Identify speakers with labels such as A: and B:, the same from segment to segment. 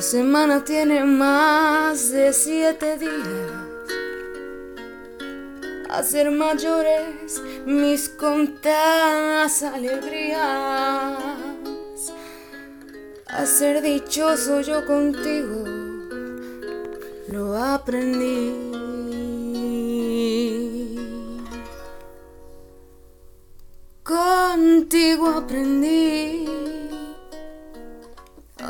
A: La semana tiene más de siete días. A ser mayores mis contadas alegrías a ser dichoso yo contigo, lo aprendí. Contigo aprendí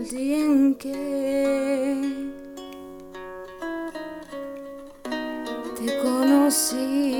A: el día en que te conocí.